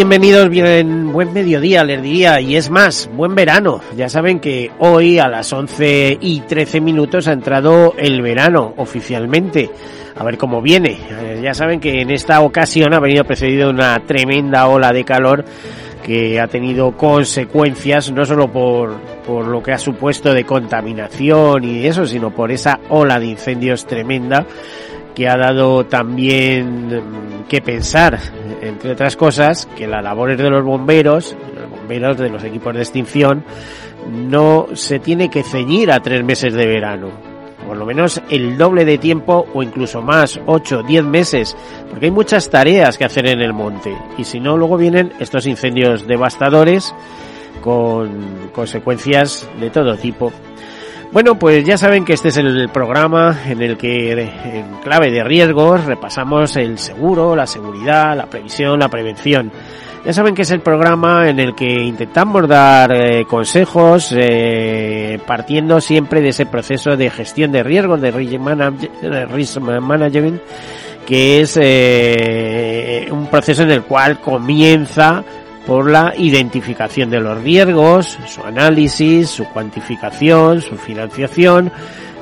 Bienvenidos, bien, buen mediodía les diría, y es más, buen verano. Ya saben que hoy a las 11 y 13 minutos ha entrado el verano oficialmente. A ver cómo viene. Eh, ya saben que en esta ocasión ha venido precedido una tremenda ola de calor que ha tenido consecuencias no solo por, por lo que ha supuesto de contaminación y eso, sino por esa ola de incendios tremenda que ha dado también que pensar, entre otras cosas, que las labores de los bomberos, los bomberos de los equipos de extinción, no se tiene que ceñir a tres meses de verano. Por lo menos el doble de tiempo o incluso más, ocho, diez meses, porque hay muchas tareas que hacer en el monte. Y si no, luego vienen estos incendios devastadores con consecuencias de todo tipo. Bueno, pues ya saben que este es el programa en el que en clave de riesgos repasamos el seguro, la seguridad, la previsión, la prevención. Ya saben que es el programa en el que intentamos dar eh, consejos eh, partiendo siempre de ese proceso de gestión de riesgos, de risk management, que es eh, un proceso en el cual comienza por la identificación de los riesgos, su análisis, su cuantificación, su financiación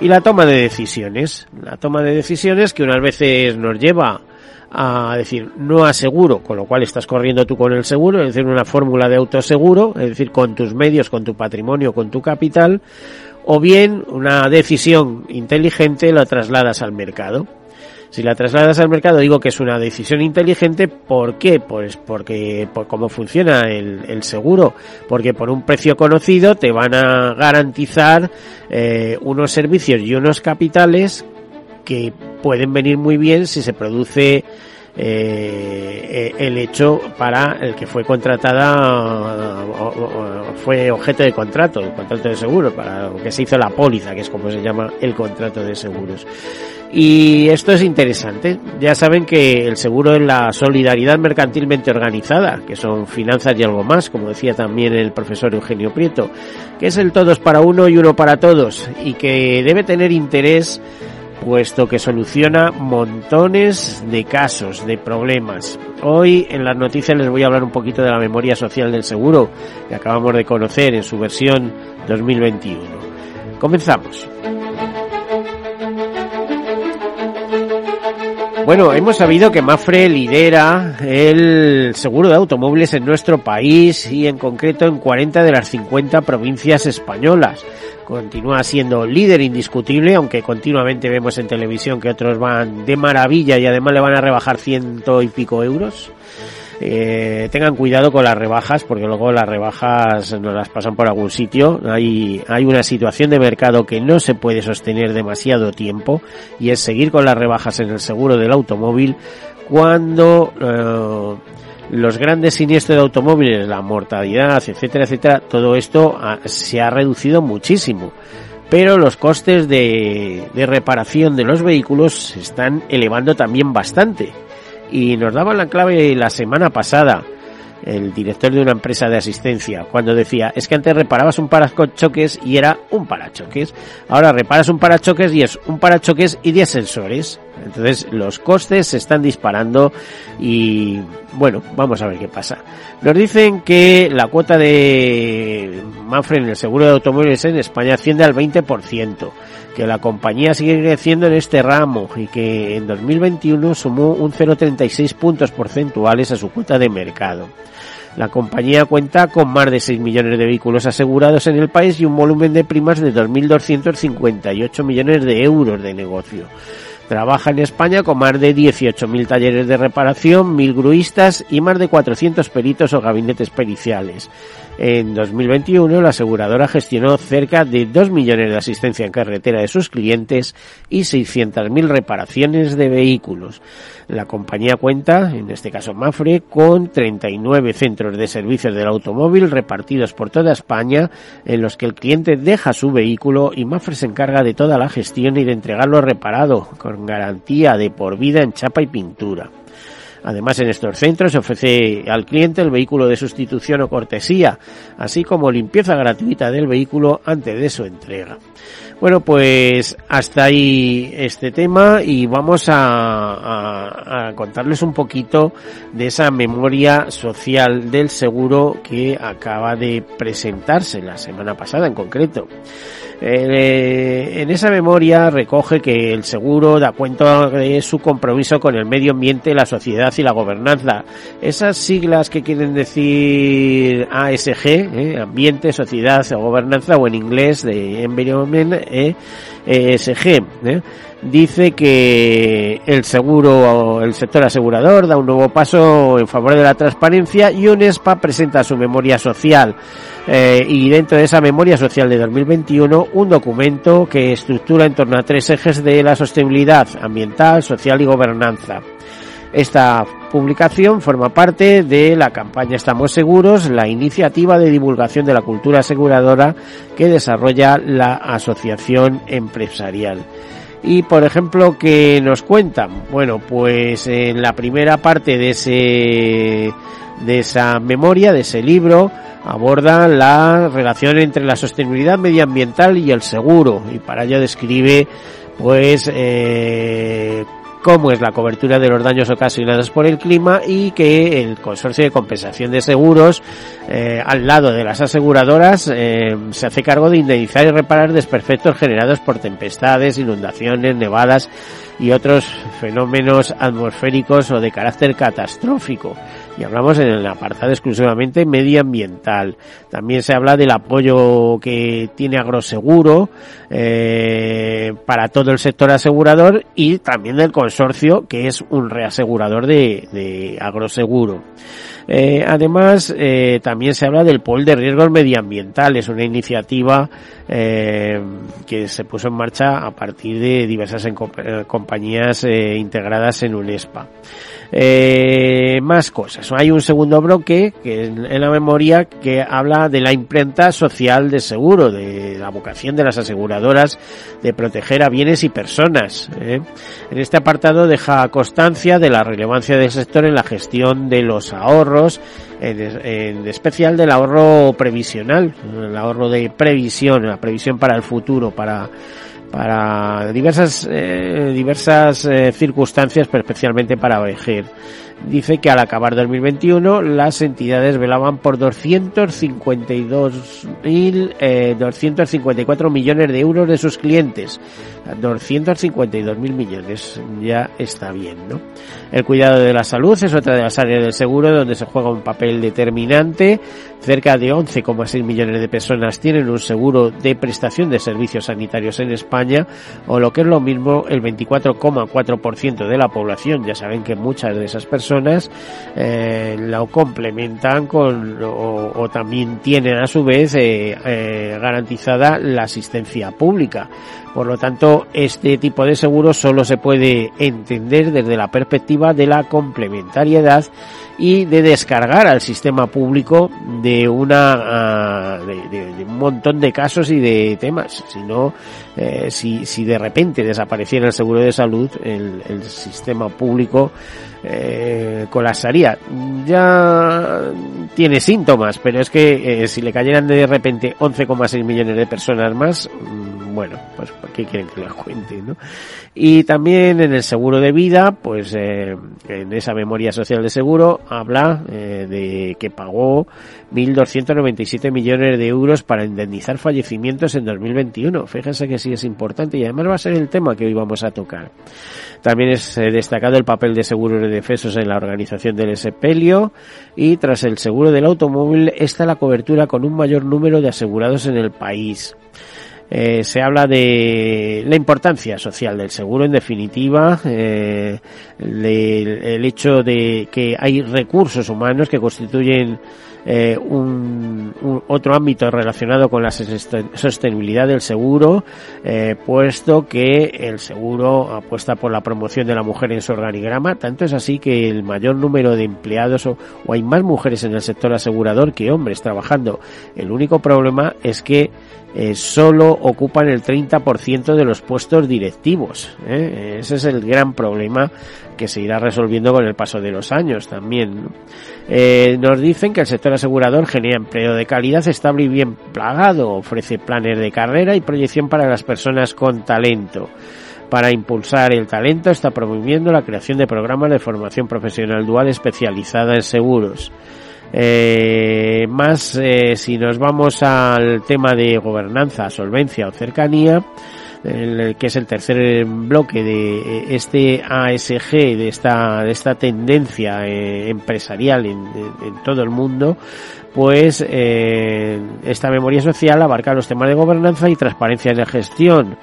y la toma de decisiones. La toma de decisiones que unas veces nos lleva a decir no aseguro, con lo cual estás corriendo tú con el seguro, es decir, una fórmula de autoseguro, es decir, con tus medios, con tu patrimonio, con tu capital, o bien una decisión inteligente la trasladas al mercado. Si la trasladas al mercado, digo que es una decisión inteligente. ¿Por qué? Pues porque, por cómo funciona el, el seguro. Porque por un precio conocido te van a garantizar eh, unos servicios y unos capitales que pueden venir muy bien si se produce eh, el hecho para el que fue contratada fue objeto de contrato, el contrato de seguro, para lo que se hizo la póliza, que es como se llama el contrato de seguros. Y esto es interesante. Ya saben que el seguro es la solidaridad mercantilmente organizada, que son finanzas y algo más, como decía también el profesor Eugenio Prieto, que es el todos para uno y uno para todos, y que debe tener interés puesto que soluciona montones de casos, de problemas. Hoy en las noticias les voy a hablar un poquito de la memoria social del seguro que acabamos de conocer en su versión 2021. Comenzamos. Bueno, hemos sabido que Mafre lidera el seguro de automóviles en nuestro país y en concreto en 40 de las 50 provincias españolas. Continúa siendo líder indiscutible, aunque continuamente vemos en televisión que otros van de maravilla y además le van a rebajar ciento y pico euros. Eh, tengan cuidado con las rebajas porque luego las rebajas nos las pasan por algún sitio. Hay, hay una situación de mercado que no se puede sostener demasiado tiempo y es seguir con las rebajas en el seguro del automóvil cuando eh, los grandes siniestros de automóviles, la mortalidad, etcétera, etcétera, todo esto se ha reducido muchísimo pero los costes de, de, reparación de los vehículos se están elevando también bastante y nos daban la clave la semana pasada el director de una empresa de asistencia cuando decía es que antes reparabas un parachoques y era un parachoques. Ahora reparas un parachoques y es un parachoques y 10 sensores entonces los costes se están disparando y bueno vamos a ver qué pasa. Nos dicen que la cuota de Manfred en el seguro de automóviles en España asciende al 20% que la compañía sigue creciendo en este ramo y que en 2021 sumó un 0,36 puntos porcentuales a su cuota de mercado. La compañía cuenta con más de 6 millones de vehículos asegurados en el país y un volumen de primas de 2.258 millones de euros de negocio. Trabaja en España con más de 18.000 talleres de reparación, 1.000 gruistas y más de 400 peritos o gabinetes periciales. En 2021, la aseguradora gestionó cerca de 2 millones de asistencia en carretera de sus clientes y 600.000 reparaciones de vehículos. La compañía cuenta, en este caso Mafre, con 39 centros de servicios del automóvil repartidos por toda España en los que el cliente deja su vehículo y Mafre se encarga de toda la gestión y de entregarlo reparado con garantía de por vida en chapa y pintura. Además, en estos centros se ofrece al cliente el vehículo de sustitución o cortesía, así como limpieza gratuita del vehículo antes de su entrega. Bueno, pues hasta ahí este tema y vamos a, contarles un poquito de esa memoria social del seguro que acaba de presentarse la semana pasada en concreto. Eh, en esa memoria recoge que el seguro da cuenta de su compromiso con el medio ambiente, la sociedad y la gobernanza. Esas siglas que quieren decir ASG, eh, ambiente, sociedad o gobernanza, o en inglés de environment, eh, ESG. Eh, dice que el seguro, el sector asegurador da un nuevo paso en favor de la transparencia y UNESPA presenta su memoria social. Eh, y dentro de esa memoria social de 2021 un documento que estructura en torno a tres ejes de la sostenibilidad ambiental, social y gobernanza. Esta publicación forma parte de la campaña Estamos Seguros, la iniciativa de divulgación de la cultura aseguradora que desarrolla la Asociación Empresarial. Y por ejemplo, ¿qué nos cuentan? Bueno, pues en la primera parte de ese de esa memoria, de ese libro, aborda la relación entre la sostenibilidad medioambiental y el seguro y para ello describe pues eh, cómo es la cobertura de los daños ocasionados por el clima y que el consorcio de compensación de seguros eh, al lado de las aseguradoras eh, se hace cargo de indemnizar y reparar desperfectos generados por tempestades, inundaciones, nevadas y otros fenómenos atmosféricos o de carácter catastrófico. Y hablamos en el apartado exclusivamente medioambiental. También se habla del apoyo que tiene Agroseguro eh, para todo el sector asegurador y también del consorcio que es un reasegurador de, de Agroseguro. Eh, además, eh, también se habla del pool de riesgos medioambientales, una iniciativa eh, que se puso en marcha a partir de diversas compañías integradas en UNESPA. Eh, más cosas. Hay un segundo bloque que en la memoria que habla de la imprenta social de seguro, de la vocación de las aseguradoras de proteger a bienes y personas. ¿eh? En este apartado deja constancia de la relevancia del sector en la gestión de los ahorros, en, en especial del ahorro previsional, el ahorro de previsión, la previsión para el futuro, para para diversas eh, diversas eh, circunstancias, pero especialmente para OEG dice que al acabar 2021 las entidades velaban por 252.254 eh, 254 millones de euros de sus clientes. 252.000 millones, ya está bien, ¿no? El cuidado de la salud es otra de las áreas del seguro donde se juega un papel determinante. Cerca de 11,6 millones de personas tienen un seguro de prestación de servicios sanitarios en España, o lo que es lo mismo, el 24,4% de la población. Ya saben que muchas de esas personas eh, lo complementan con o, también tienen a su vez eh, eh, garantizada la asistencia pública. Por lo tanto, este tipo de seguro solo se puede entender desde la perspectiva de la complementariedad y de descargar al sistema público de una ah, de, un montón de casos y de temas. Si no, eh, si, si de repente desapareciera el seguro de salud, el, el sistema público eh, colapsaría. Ya tiene síntomas, pero es que eh, si le cayeran de repente 11,6 millones de personas más, mm, bueno, pues ¿por qué quieren que les cuente, no? Y también en el seguro de vida, pues eh, en esa memoria social de seguro habla eh, de que pagó 1.297 millones de euros para indemnizar fallecimientos en 2021. Fíjense que sí es importante y además va a ser el tema que hoy vamos a tocar. También es eh, destacado el papel de seguros de defensos en la organización del SPELIO y tras el seguro del automóvil está la cobertura con un mayor número de asegurados en el país. Eh, se habla de la importancia social del seguro, en definitiva, eh, el hecho de que hay recursos humanos que constituyen eh, un, otro ámbito relacionado con la sostenibilidad del seguro, eh, puesto que el seguro apuesta por la promoción de la mujer en su organigrama. Tanto es así que el mayor número de empleados o, hay más mujeres en el sector asegurador que hombres trabajando. El único problema es que eh, solo ocupan el 30% de los puestos directivos. ¿eh? Ese es el gran problema que se irá resolviendo con el paso de los años también. Eh, nos dicen que el sector asegurador genera empleo de calidad estable y bien plagado, ofrece planes de carrera y proyección para las personas con talento. Para impulsar el talento está promoviendo la creación de programas de formación profesional dual especializada en seguros. Eh, más eh, si nos vamos al tema de gobernanza, solvencia o cercanía, el, que es el tercer bloque de eh, este ASG, de esta, de esta tendencia eh, empresarial en, en, todo el mundo, pues eh, esta memoria social abarca los temas de gobernanza y transparencia en la gestión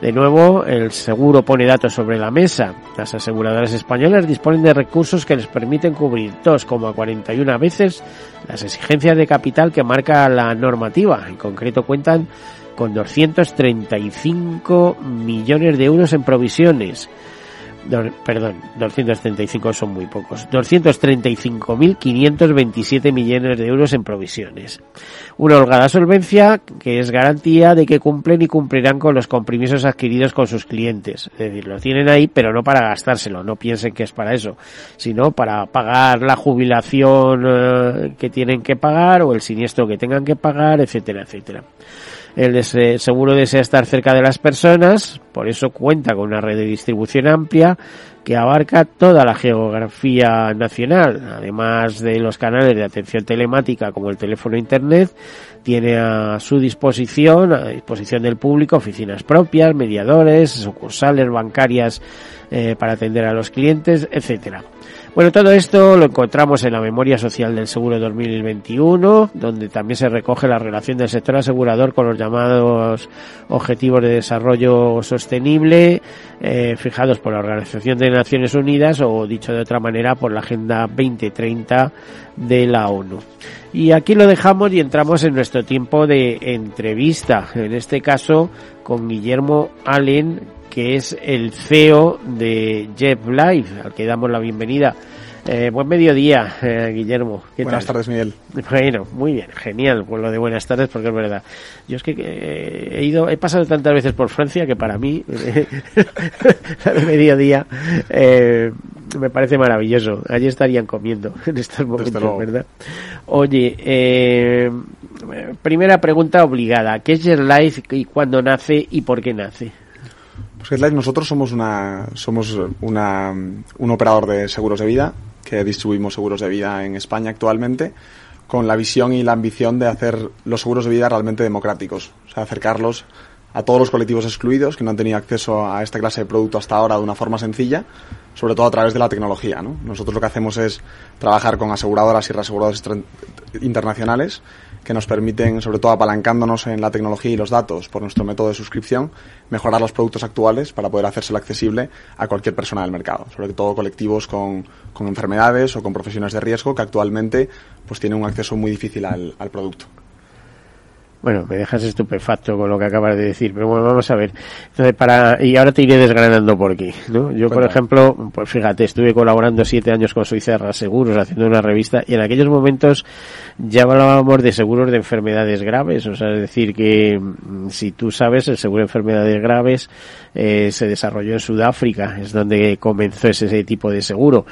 de nuevo, el seguro pone datos sobre la mesa. Las aseguradoras españolas disponen de recursos que les permiten cubrir 2,41 veces las exigencias de capital que marca la normativa. En concreto cuentan con 235 millones de euros en provisiones perdón, 235 son muy pocos, 235.527 millones de euros en provisiones. Una holgada solvencia que es garantía de que cumplen y cumplirán con los compromisos adquiridos con sus clientes. Es decir, lo tienen ahí, pero no para gastárselo, no piensen que es para eso, sino para pagar la jubilación eh, que tienen que pagar o el siniestro que tengan que pagar, etcétera, etcétera. El seguro desea estar cerca de las personas, por eso cuenta con una red de distribución amplia que abarca toda la geografía nacional, además de los canales de atención telemática como el teléfono e internet, tiene a su disposición, a disposición del público, oficinas propias, mediadores, sucursales bancarias eh, para atender a los clientes, etcétera. Bueno, todo esto lo encontramos en la memoria social del seguro 2021, donde también se recoge la relación del sector asegurador con los llamados objetivos de desarrollo sostenible eh, fijados por la Organización de Naciones Unidas o dicho de otra manera por la Agenda 2030 de la ONU. Y aquí lo dejamos y entramos en nuestro tiempo de entrevista, en este caso con Guillermo Allen, que es el CEO de Jeff Life, al que damos la bienvenida. Eh, buen mediodía, eh, Guillermo. buenas tardes, Miguel. Bueno, muy bien, genial por lo de buenas tardes, porque es verdad. Yo es que eh, he ido, he pasado tantas veces por Francia que para mí, la de mediodía, eh, me parece maravilloso. Allí estarían comiendo en estos momentos, ¿verdad? Oye, eh, primera pregunta obligada. ¿Qué es Life y cuándo nace y por qué nace? Nosotros somos una somos una, un operador de seguros de vida que distribuimos seguros de vida en España actualmente con la visión y la ambición de hacer los seguros de vida realmente democráticos, o sea, acercarlos a todos los colectivos excluidos que no han tenido acceso a esta clase de producto hasta ahora de una forma sencilla, sobre todo a través de la tecnología. ¿no? Nosotros lo que hacemos es trabajar con aseguradoras y reaseguradoras internacionales que nos permiten, sobre todo apalancándonos en la tecnología y los datos por nuestro método de suscripción, mejorar los productos actuales para poder hacérselo accesible a cualquier persona del mercado, sobre todo colectivos con, con enfermedades o con profesiones de riesgo que actualmente pues tienen un acceso muy difícil al, al producto. Bueno, me dejas estupefacto con lo que acabas de decir, pero bueno, vamos a ver. Entonces, para, y ahora te iré desgranando por qué, ¿no? Yo, por ejemplo, pues fíjate, estuve colaborando siete años con Suiza Seguros haciendo una revista y en aquellos momentos ya hablábamos de seguros de enfermedades graves, o sea, es decir, que mm, si tú sabes, el seguro de enfermedades graves eh, se desarrolló en Sudáfrica, es donde comenzó ese, tipo de seguro.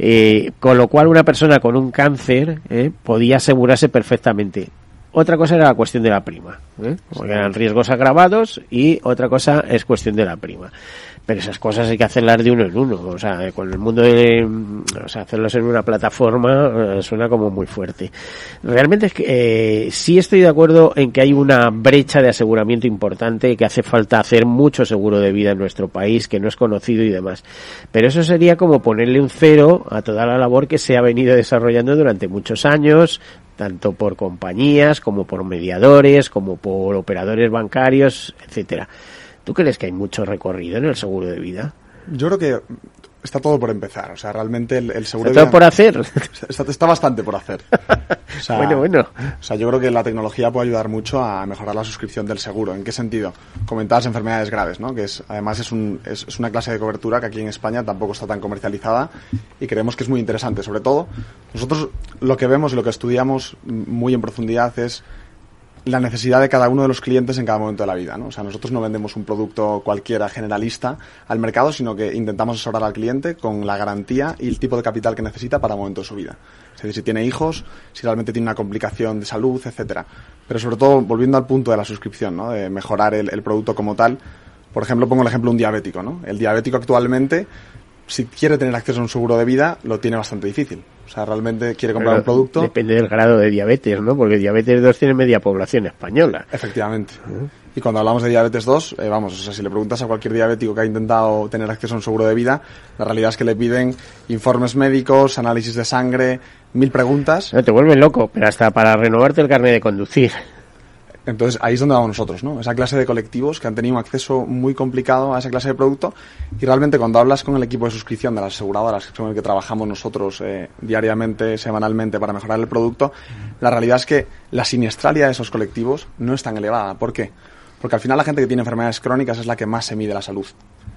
Eh, con lo cual una persona con un cáncer eh, podía asegurarse perfectamente otra cosa era la cuestión de la prima, ¿eh? porque eran riesgos agravados y otra cosa es cuestión de la prima pero esas cosas hay que hacerlas de uno en uno. O sea, con el mundo de, o sea, hacerlos en una plataforma eh, suena como muy fuerte. Realmente es que eh, sí estoy de acuerdo en que hay una brecha de aseguramiento importante, que hace falta hacer mucho seguro de vida en nuestro país, que no es conocido y demás. Pero eso sería como ponerle un cero a toda la labor que se ha venido desarrollando durante muchos años, tanto por compañías como por mediadores, como por operadores bancarios, etcétera. ¿Tú crees que hay mucho recorrido en el seguro de vida? Yo creo que está todo por empezar. O sea, realmente el, seguro ¿Está todo por hacer? Está, bastante por hacer. bueno, bueno. O sea, yo creo que la tecnología puede ayudar mucho a mejorar la suscripción del seguro. ¿En qué sentido? Comentabas enfermedades graves, ¿no? Que es, además es, un, es, es una clase de cobertura que aquí en España tampoco está tan comercializada y creemos que es muy interesante. Sobre todo, nosotros lo que vemos y lo que estudiamos muy en profundidad es la necesidad de cada uno de los clientes en cada momento de la vida. ¿no? O sea, nosotros no vendemos un producto cualquiera generalista al mercado, sino que intentamos asesorar al cliente con la garantía y el tipo de capital que necesita para el momento de su vida. Es decir, si tiene hijos, si realmente tiene una complicación de salud, etcétera. Pero sobre todo, volviendo al punto de la suscripción, ¿no? de mejorar el, el producto como tal, por ejemplo, pongo el ejemplo de un diabético. ¿no? El diabético actualmente si quiere tener acceso a un seguro de vida, lo tiene bastante difícil. O sea, realmente quiere comprar un producto. Depende del grado de diabetes, ¿no? Porque diabetes 2 tiene media población española. Efectivamente. Y cuando hablamos de diabetes 2, eh, vamos, o sea, si le preguntas a cualquier diabético que ha intentado tener acceso a un seguro de vida, la realidad es que le piden informes médicos, análisis de sangre, mil preguntas. No, te vuelven loco, pero hasta para renovarte el carnet de conducir. Entonces ahí es donde vamos nosotros, ¿no? Esa clase de colectivos que han tenido un acceso muy complicado a esa clase de producto y realmente cuando hablas con el equipo de suscripción de las aseguradoras con el que trabajamos nosotros eh, diariamente, semanalmente para mejorar el producto, la realidad es que la siniestralia de esos colectivos no es tan elevada. ¿Por qué? Porque al final la gente que tiene enfermedades crónicas es la que más se mide la salud.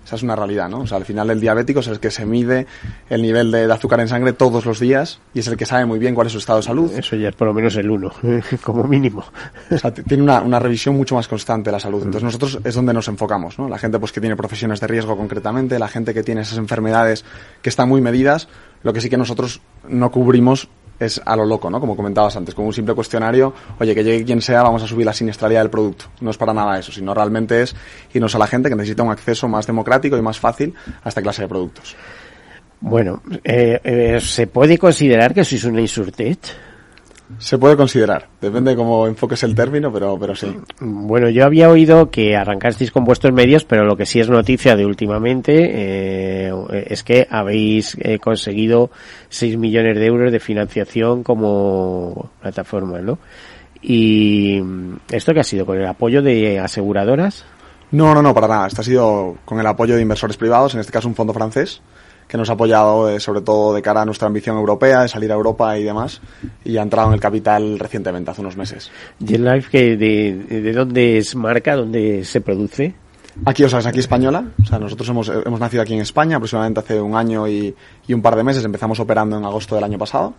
Esa es una realidad, ¿no? O sea, al final el diabético es el que se mide el nivel de, azúcar en sangre todos los días y es el que sabe muy bien cuál es su estado de salud. Eso ya es por lo menos el uno, como mínimo. O sea, tiene una, una, revisión mucho más constante de la salud. Entonces nosotros es donde nos enfocamos, ¿no? La gente pues que tiene profesiones de riesgo concretamente, la gente que tiene esas enfermedades que están muy medidas, lo que sí que nosotros no cubrimos es a lo loco, ¿no? Como comentabas antes, con un simple cuestionario, oye, que llegue quien sea, vamos a subir la siniestralidad del producto. No es para nada eso, sino realmente es irnos a la gente que necesita un acceso más democrático y más fácil a esta clase de productos. Bueno, eh, eh, ¿se puede considerar que sois una insurtech? Se puede considerar, depende de cómo enfoques el término, pero, pero sí. Bueno, yo había oído que arrancasteis con vuestros medios, pero lo que sí es noticia de últimamente eh, es que habéis eh, conseguido 6 millones de euros de financiación como plataforma, ¿no? ¿Y esto qué ha sido? ¿Con el apoyo de aseguradoras? No, no, no, para nada. Esto ha sido con el apoyo de inversores privados, en este caso un fondo francés, que nos ha apoyado eh, sobre todo de cara a nuestra ambición europea, de salir a Europa y demás, y ha entrado en el capital recientemente, hace unos meses. ¿Jetlife que de, de dónde es marca, dónde se produce? Aquí, o sea, es aquí española. O sea, nosotros hemos, hemos nacido aquí en España aproximadamente hace un año y, y un par de meses. Empezamos operando en agosto del año pasado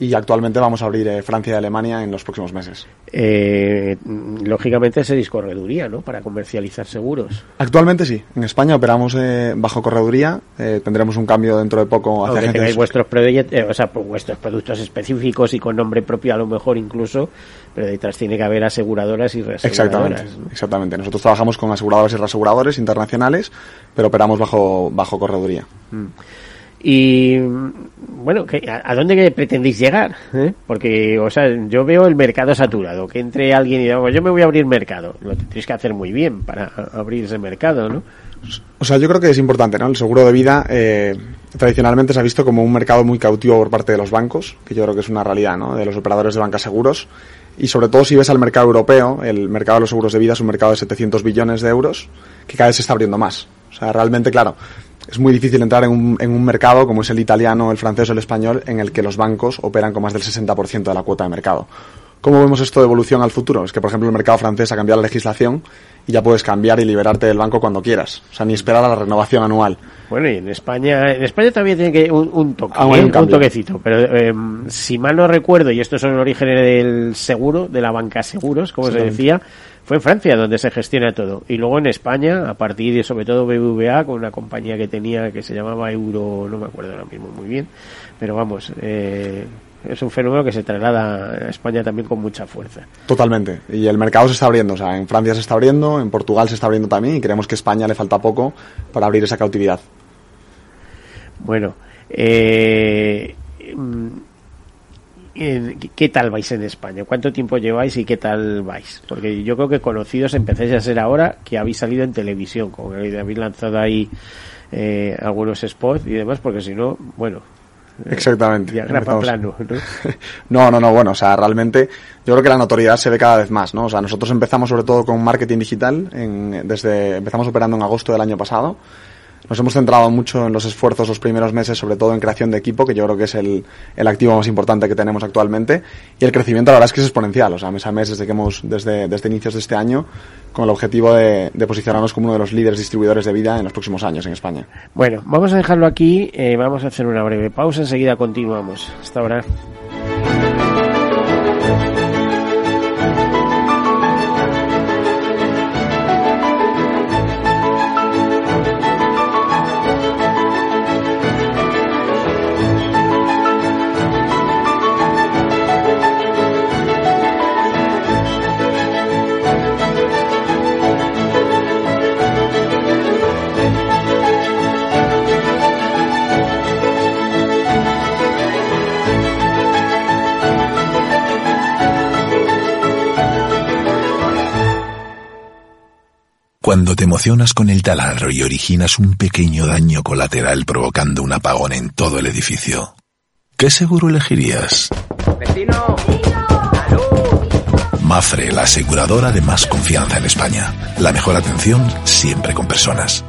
y actualmente vamos a abrir eh, Francia y Alemania en los próximos meses. Eh, lógicamente seréis correduría, ¿no? Para comercializar seguros. Actualmente sí. En España operamos eh, bajo correduría. Eh, tendremos un cambio dentro de poco hacia Aunque tengáis vuestros, eh, o sea, pues vuestros productos específicos y con nombre propio a lo mejor incluso, pero detrás tiene que haber aseguradoras y reaseguradoras. Exactamente, ¿no? exactamente. Nosotros trabajamos con aseguradoras y reaseguradores internacionales, pero operamos bajo, bajo correduría. Mm. Y bueno, ¿a dónde pretendéis llegar? ¿Eh? Porque, o sea, yo veo el mercado saturado. Que entre alguien y diga, yo me voy a abrir mercado. Lo tendréis que hacer muy bien para abrir ese mercado, ¿no? O sea, yo creo que es importante, ¿no? El seguro de vida eh, tradicionalmente se ha visto como un mercado muy cautivo por parte de los bancos, que yo creo que es una realidad, ¿no? De los operadores de banca seguros. Y sobre todo si ves al mercado europeo, el mercado de los seguros de vida es un mercado de 700 billones de euros, que cada vez se está abriendo más. O sea, realmente, claro, es muy difícil entrar en un, en un, mercado como es el italiano, el francés o el español, en el que los bancos operan con más del 60% de la cuota de mercado. ¿Cómo vemos esto de evolución al futuro? Es que, por ejemplo, el mercado francés ha cambiado la legislación y ya puedes cambiar y liberarte del banco cuando quieras. O sea, ni esperar a la renovación anual. Bueno, y en España, en España también tiene que un, un toque, ah, bueno, un, un, toquecito. Pero eh, si mal no recuerdo, y estos son orígenes del seguro, de la banca seguros, como se decía, fue en Francia donde se gestiona todo. Y luego en España, a partir de sobre todo BBVA, con una compañía que tenía que se llamaba Euro, no me acuerdo ahora mismo muy bien, pero vamos, eh, es un fenómeno que se traslada a España también con mucha fuerza. Totalmente. Y el mercado se está abriendo. O sea, en Francia se está abriendo, en Portugal se está abriendo también y creemos que a España le falta poco para abrir esa cautividad. Bueno, eh, mm, ¿qué tal vais en España? ¿Cuánto tiempo lleváis y qué tal vais? Porque yo creo que conocidos empecéis a ser ahora que habéis salido en televisión, como que habéis lanzado ahí eh, algunos spots y demás, porque si no, bueno, Exactamente. plano, ¿no? ¿no? no, bueno, o sea, realmente yo creo que la notoriedad se ve cada vez más, ¿no? O sea, nosotros empezamos sobre todo con marketing digital, en, desde, empezamos operando en agosto del año pasado, nos hemos centrado mucho en los esfuerzos los primeros meses, sobre todo en creación de equipo, que yo creo que es el, el activo más importante que tenemos actualmente. Y el crecimiento, la verdad es que es exponencial, o sea, mes a mes desde que hemos, desde, desde inicios de este año, con el objetivo de, de, posicionarnos como uno de los líderes distribuidores de vida en los próximos años en España. Bueno, vamos a dejarlo aquí, eh, vamos a hacer una breve pausa, enseguida continuamos. Hasta ahora. Cuando te emocionas con el taladro y originas un pequeño daño colateral provocando un apagón en todo el edificio, ¿qué seguro elegirías? ¡Vecino! Mafre, la aseguradora de más confianza en España. La mejor atención siempre con personas.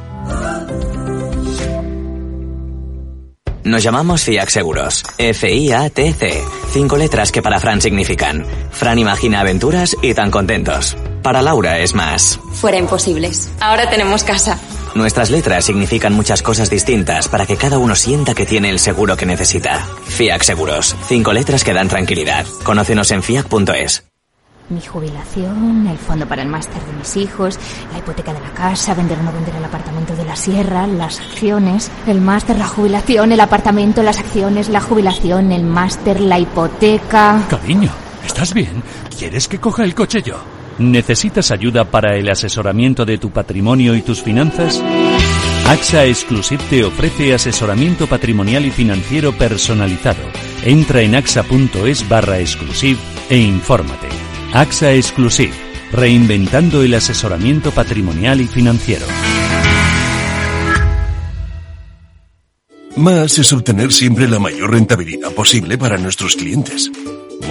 Nos llamamos FIAC Seguros. F-I-A-T-C. Cinco letras que para Fran significan. Fran imagina aventuras y tan contentos. Para Laura es más. Fuera imposibles. Ahora tenemos casa. Nuestras letras significan muchas cosas distintas para que cada uno sienta que tiene el seguro que necesita. FIAC Seguros. Cinco letras que dan tranquilidad. Conócenos en fiac.es. Mi jubilación, el fondo para el máster de mis hijos, la hipoteca de la casa, vender o no vender el apartamento de la sierra, las acciones, el máster, la jubilación, el apartamento, las acciones, la jubilación, el máster, la hipoteca. Cariño, ¿estás bien? ¿Quieres que coja el coche yo? ¿Necesitas ayuda para el asesoramiento de tu patrimonio y tus finanzas? AXA Exclusive te ofrece asesoramiento patrimonial y financiero personalizado. Entra en axa.es barra exclusive e infórmate. AXA Exclusive, reinventando el asesoramiento patrimonial y financiero. Más es obtener siempre la mayor rentabilidad posible para nuestros clientes.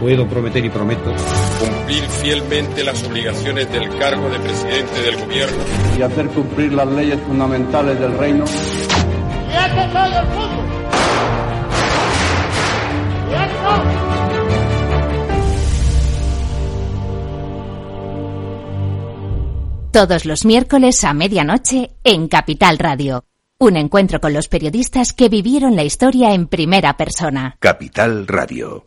Puedo prometer y prometo cumplir fielmente las obligaciones del cargo de presidente del gobierno y hacer cumplir las leyes fundamentales del reino. Todos los miércoles a medianoche en Capital Radio. Un encuentro con los periodistas que vivieron la historia en primera persona. Capital Radio.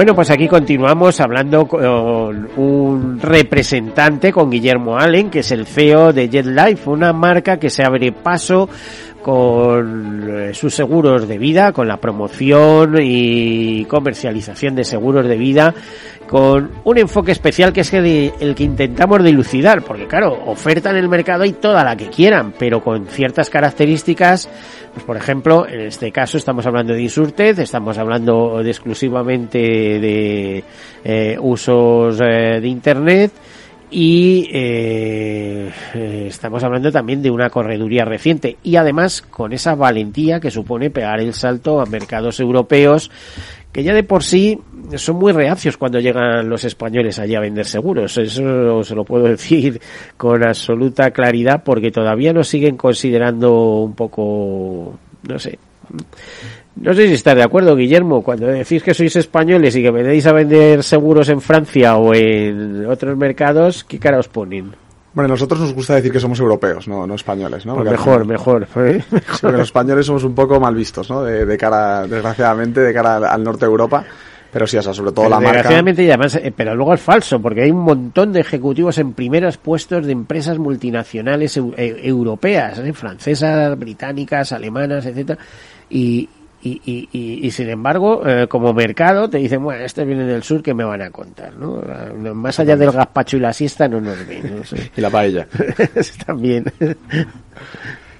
Bueno, pues aquí continuamos hablando con un representante, con Guillermo Allen, que es el CEO de JetLife, una marca que se abre paso con eh, sus seguros de vida, con la promoción y comercialización de seguros de vida, con un enfoque especial que es el que intentamos dilucidar, porque claro, oferta en el mercado hay toda la que quieran, pero con ciertas características, pues por ejemplo, en este caso estamos hablando de Insurtech, estamos hablando de exclusivamente de eh, usos eh, de Internet, y eh, eh, estamos hablando también de una correduría reciente y además con esa valentía que supone pegar el salto a mercados europeos que ya de por sí son muy reacios cuando llegan los españoles allí a vender seguros. Eso se lo puedo decir con absoluta claridad porque todavía nos siguen considerando un poco, no sé, no sé si estás de acuerdo, Guillermo, cuando decís que sois españoles y que vendéis a vender seguros en Francia o en otros mercados, ¿qué cara os ponen? Bueno, nosotros nos gusta decir que somos europeos, no, no españoles, ¿no? Pues mejor, mejor, ¿eh? Porque los españoles somos un poco mal vistos, ¿no? De, cara, desgraciadamente, de cara al, norte de Europa. Pero sí, o sea, sobre todo la marca. Desgraciadamente, y además, eh, pero luego es falso, porque hay un montón de ejecutivos en primeros puestos de empresas multinacionales eh, europeas, ¿eh? francesas, británicas, alemanas, etcétera, y, y, y, y, sin embargo, eh, como mercado, te dicen, bueno, este viene del sur, que me van a contar? ¿no? Más allá del gazpacho y la siesta no nos ven. No sé. y la paella. También.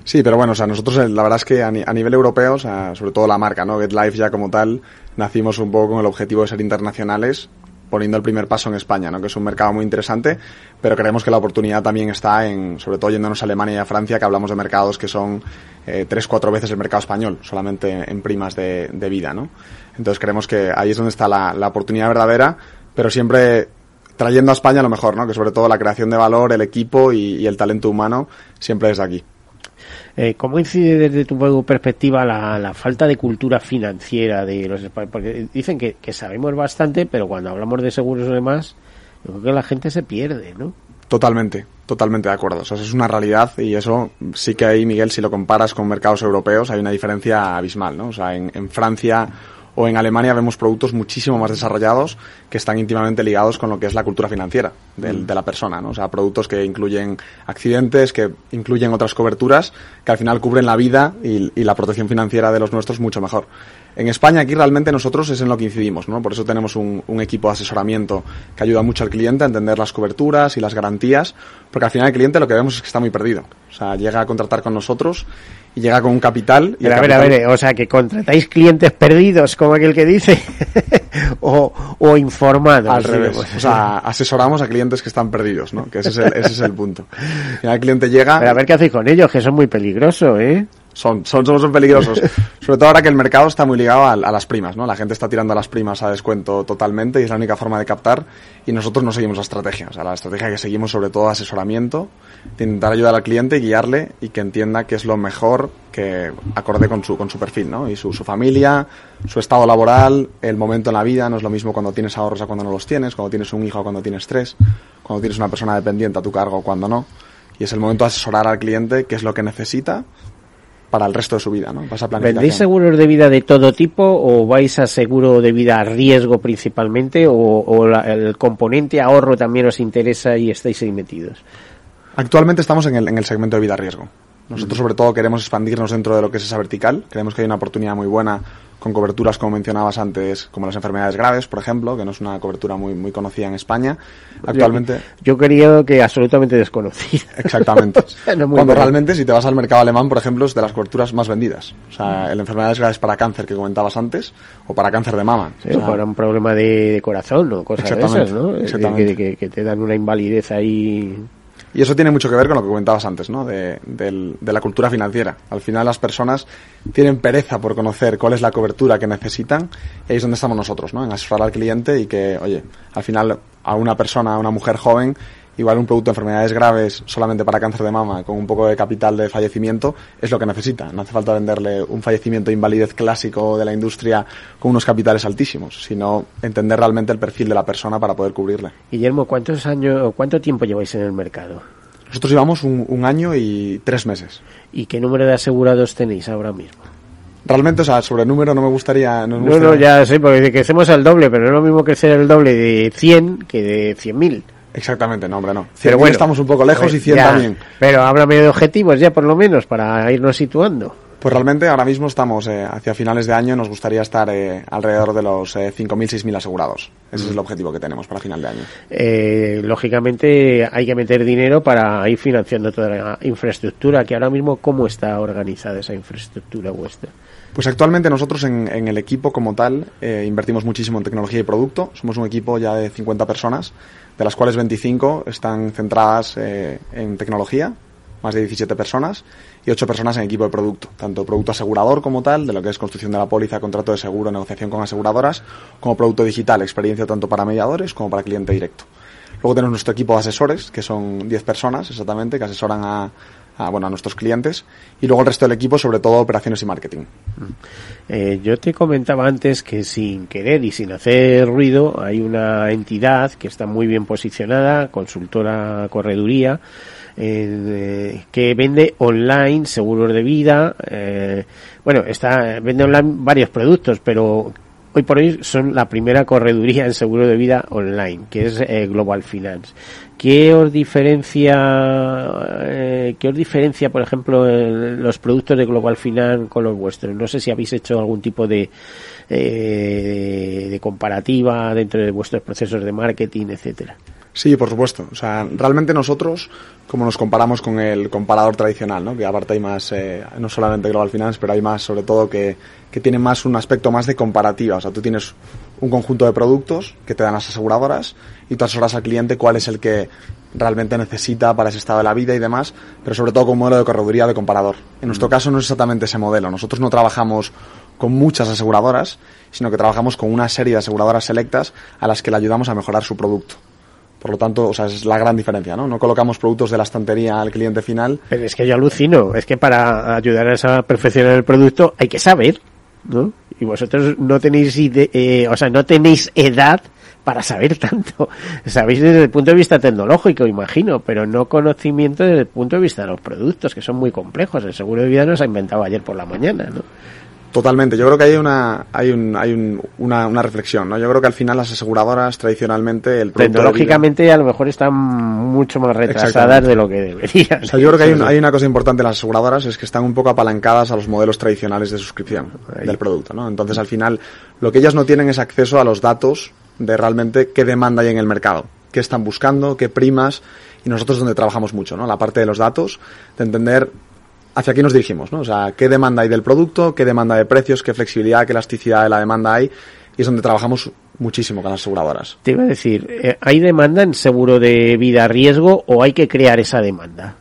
Sí, pero bueno, o sea, nosotros eh, la verdad es que a, nivel europeo, o sea, sobre todo la marca, ¿no? GetLife ya como tal, nacimos un poco con el objetivo de ser internacionales poniendo el primer paso en España, ¿no? que es un mercado muy interesante, pero creemos que la oportunidad también está en, sobre todo yéndonos a Alemania y a Francia, que hablamos de mercados que son eh, tres, cuatro veces el mercado español, solamente en primas de, vida. ¿no? Entonces creemos que ahí es donde está la, oportunidad verdadera, pero siempre trayendo a España lo mejor, ¿no? que sobre todo la creación de valor, el equipo y, y el talento humano siempre es aquí. Eh, ¿Cómo incide desde tu perspectiva la, falta de cultura financiera de los españoles? Porque dicen que, sabemos bastante, pero cuando hablamos de seguros y demás, yo creo que la gente se pierde, ¿no? Totalmente, totalmente de acuerdo. O sea, eso es una realidad y eso sí que ahí, Miguel, si lo comparas con mercados europeos, hay una diferencia abismal, ¿no? O sea, en, en Francia o en Alemania vemos productos muchísimo más desarrollados que están íntimamente ligados con lo que es la cultura financiera mm. de la persona, ¿no? O sea, productos que incluyen accidentes, que incluyen otras coberturas, que al final cubren la vida y, y la protección financiera de los nuestros mucho mejor. En España aquí realmente nosotros es en lo que incidimos, ¿no? Por eso tenemos un, equipo de asesoramiento que ayuda mucho al cliente a entender las coberturas y las garantías, porque al final el cliente lo que vemos es que está muy perdido. O sea, llega a contratar con nosotros y llega con un capital. Y a ver, a ver, o sea, que contratáis clientes perdidos, como aquel que dice, o, o informados. Al revés. O sea, asesoramos a clientes que están perdidos, ¿no? Que ese es el, ese es el punto. Y el cliente llega. Pero a ver qué hacéis con ellos, que son muy peligrosos, ¿eh? Son, son, son, peligrosos. Sobre todo ahora que el mercado está muy ligado a, las primas, ¿no? La gente está tirando a las primas a descuento totalmente y es la única forma de captar y nosotros no seguimos la estrategia. O sea, la estrategia que seguimos sobre todo asesoramiento, de intentar ayudar al cliente y guiarle y que entienda que es lo mejor que acorde con su, con su perfil, ¿no? Y su, su familia, su estado laboral, el momento en la vida, no es lo mismo cuando tienes ahorros a cuando no los tienes, cuando tienes un hijo a cuando tienes tres, cuando tienes una persona dependiente a tu cargo o cuando no. Y es el momento de asesorar al cliente qué es lo que necesita para el resto de su vida, ¿no? Vas a ¿Vendéis seguros de vida de todo tipo o vais a seguro de vida a riesgo principalmente o, el componente ahorro también os interesa y estáis ahí metidos? Actualmente estamos en el, en el segmento de vida a riesgo. Nosotros sobre todo queremos expandirnos dentro de lo que es esa vertical. Creemos que hay una oportunidad muy buena con coberturas, como mencionabas antes, como las enfermedades graves, por ejemplo, que no es una cobertura muy, muy conocida en España. Actualmente. Yo, yo quería que absolutamente desconocida. Exactamente. O sea, no muy Cuando realmente, si te vas al mercado alemán, por ejemplo, es de las coberturas más vendidas. O sea, el enfermedades graves para cáncer que comentabas antes, o para cáncer de mama. Sí, O sea, para un problema de, de corazón o cosas de esas, ¿no? exactamente. Que, que- que te dan una invalidez ahí. Y eso tiene mucho que ver con lo que comentabas antes, ¿no? De, de la cultura financiera. Al final las personas tienen pereza por conocer cuál es la cobertura que necesitan y ahí es donde estamos nosotros, ¿no? En asesorar al cliente y que, oye, al final a una persona, a una mujer joven, igual un producto de enfermedades graves solamente para cáncer de mama con un poco de capital de fallecimiento es lo que necesita. No hace falta venderle un fallecimiento de invalidez clásico de la industria con unos capitales altísimos, sino entender realmente el perfil de la persona para poder cubrirle. Guillermo, ¿cuántos años, cuánto tiempo lleváis en el mercado? Nosotros llevamos un, un año y tres meses. ¿Y qué número de asegurados tenéis ahora mismo? Realmente, o sea, sobre el número no me gustaría... No, me No, no, gustaría- ya sé, porque crecemos al doble, pero no es lo mismo crecer el doble de 100 que de 100.000. Exactamente, no, hombre, no. Pero 100.000 bueno, estamos un poco lejos y 100 ya, también. Pero háblame de objetivos ya, por lo menos, para irnos situando. Pues realmente ahora mismo estamos eh, hacia finales de año, nos gustaría estar eh, alrededor de los eh, 5.000, 6.000 asegurados. Ese es el objetivo que tenemos para final de año. Eh, lógicamente hay que meter dinero para ir financiando toda la infraestructura, que ahora mismo, ¿cómo está organizada esa infraestructura vuestra? Pues actualmente nosotros en, el equipo como tal eh, invertimos muchísimo en tecnología y producto. Somos un equipo ya de 50 personas, de las cuales 25 están centradas eh, en tecnología, más de 17 personas, y 8 personas en equipo de producto, tanto producto asegurador como tal, de lo que es construcción de la póliza, contrato de seguro, negociación con aseguradoras, como producto digital, experiencia tanto para mediadores como para cliente directo. Luego tenemos nuestro equipo de asesores, que son 10 personas exactamente, que asesoran a, a, bueno, a nuestros clientes, y luego el resto del equipo, sobre todo operaciones y marketing. Eh, yo te comentaba antes que sin querer y sin hacer ruido hay una entidad que está muy bien posicionada, consultora correduría, eh, que vende online seguros de vida. eh, bueno, está vende online varios productos, pero hoy por hoy son la primera correduría en seguro de vida online, que es Global Finance. ¿Qué os diferencia, eh, qué os diferencia, por ejemplo, los productos de Global Finance con los vuestros? No sé si habéis hecho algún tipo de, eh, de comparativa dentro de vuestros procesos de marketing, etcétera. Sí, por supuesto. O sea, realmente nosotros, como nos comparamos con el comparador tradicional, ¿no? que aparte hay más, eh, no solamente Global Finance, pero hay más, sobre todo, que, que tiene más un aspecto más de comparativa. O sea, tú tienes un conjunto de productos que te dan las aseguradoras y tú asesoras al cliente cuál es el que realmente necesita para ese estado de la vida y demás, pero sobre todo con un modelo de correduría de comparador. En nuestro caso no es exactamente ese modelo. Nosotros no trabajamos con muchas aseguradoras, sino que trabajamos con una serie de aseguradoras selectas a las que le ayudamos a mejorar su producto. Por lo tanto, o sea, es la gran diferencia, ¿no? No colocamos productos de la estantería al cliente final. Pero es que yo alucino, es que para ayudar a esa perfeccionar el producto hay que saber, ¿no? Y vosotros no tenéis ide- eh, o sea, no tenéis edad para saber tanto. Sabéis desde el punto de vista tecnológico, imagino, pero no conocimiento desde el punto de vista de los productos, que son muy complejos. El seguro de vida no se ha inventado ayer por la mañana, ¿no? Totalmente. Yo creo que hay una, hay un, hay un- una, una reflexión, ¿no? Yo creo que al final las aseguradoras tradicionalmente el vida- Tecnológicamente a lo mejor están mucho más retrasadas de lo que deberían. O sea, yo creo que hay, un- hay una cosa importante en las aseguradoras, es que están un poco apalancadas a los modelos tradicionales de suscripción del producto, ¿no? Entonces, al final, lo que ellas no tienen es acceso a los datos de realmente qué demanda hay en el mercado, qué están buscando, qué primas, y nosotros es donde trabajamos mucho, ¿no? La parte de los datos, de entender hacia qué nos dirigimos, ¿no? O sea, qué demanda hay del producto, qué demanda de precios, qué flexibilidad, qué elasticidad de la demanda hay, y es donde trabajamos muchísimo con las aseguradoras. Te iba a decir, eh, ¿hay demanda en seguro de vida riesgo o hay que crear esa demanda?